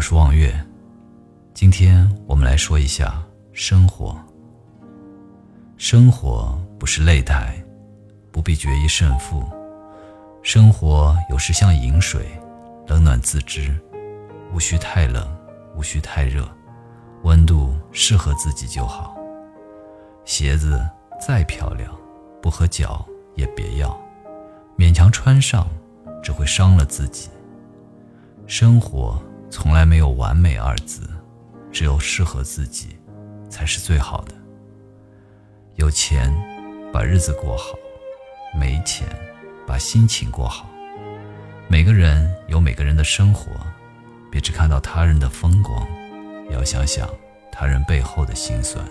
我是望月，今天我们来说一下生活。生活不是擂台，不必决一胜负。生活有时像饮水，冷暖自知，无需太冷，无需太热，温度适合自己就好。鞋子再漂亮，不合脚也别要，勉强穿上只会伤了自己。生活从来没有完美二字，只有适合自己，才是最好的。有钱，把日子过好；没钱，把心情过好。每个人有每个人的生活，别只看到他人的风光，要想想他人背后的辛酸。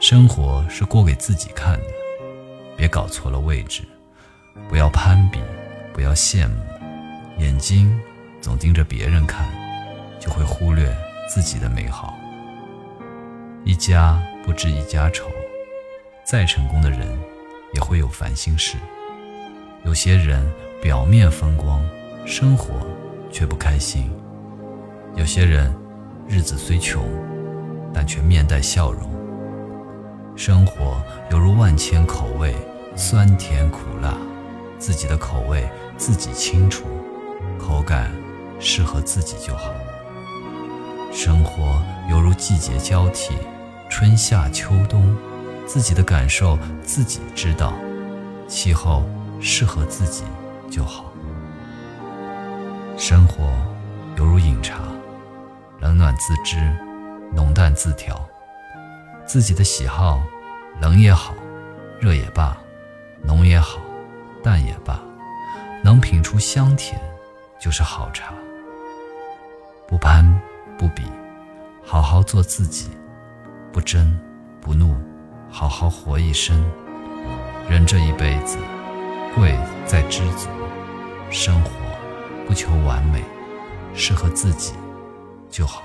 生活是过给自己看的，别搞错了位置，不要攀比，不要羡慕，眼睛总盯着别人看，就会忽略自己的美好。一家不知一家愁，再成功的人也会有烦心事。有些人表面风光，生活却不开心；有些人日子虽穷，但却面带笑容。生活犹如万千口味，酸甜苦辣，自己的口味自己清楚，口感适合自己就好。生活犹如季节交替，春夏秋冬，自己的感受自己知道，气候适合自己就好。生活犹如饮茶，冷暖自知，浓淡自调。自己的喜好，冷也好，热也罢，浓也好，淡也罢，能品出香甜，就是好茶。不攀不比，好好做自己；不争不怒，好好活一生。人这一辈子，贵在知足。生活不求完美，适合自己就好。